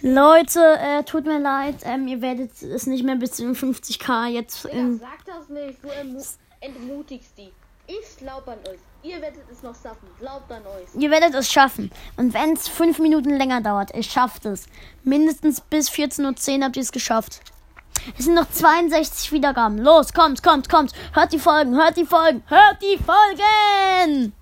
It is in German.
Leute, äh, tut mir leid, ähm, ihr werdet es nicht mehr bis zu 50k jetzt. Digga, ähm, sag das nicht, du entmu entmutigst die. Ich glaub an euch. Ihr werdet es noch schaffen. Glaubt an euch. ihr werdet es schaffen. Und wenn es 5 Minuten länger dauert, ihr schafft es. Mindestens bis 14.10 Uhr habt ihr es geschafft. Es sind noch 62 Wiedergaben. Los, kommt, kommt, kommt. Hört die Folgen, hört die Folgen, hört die Folgen!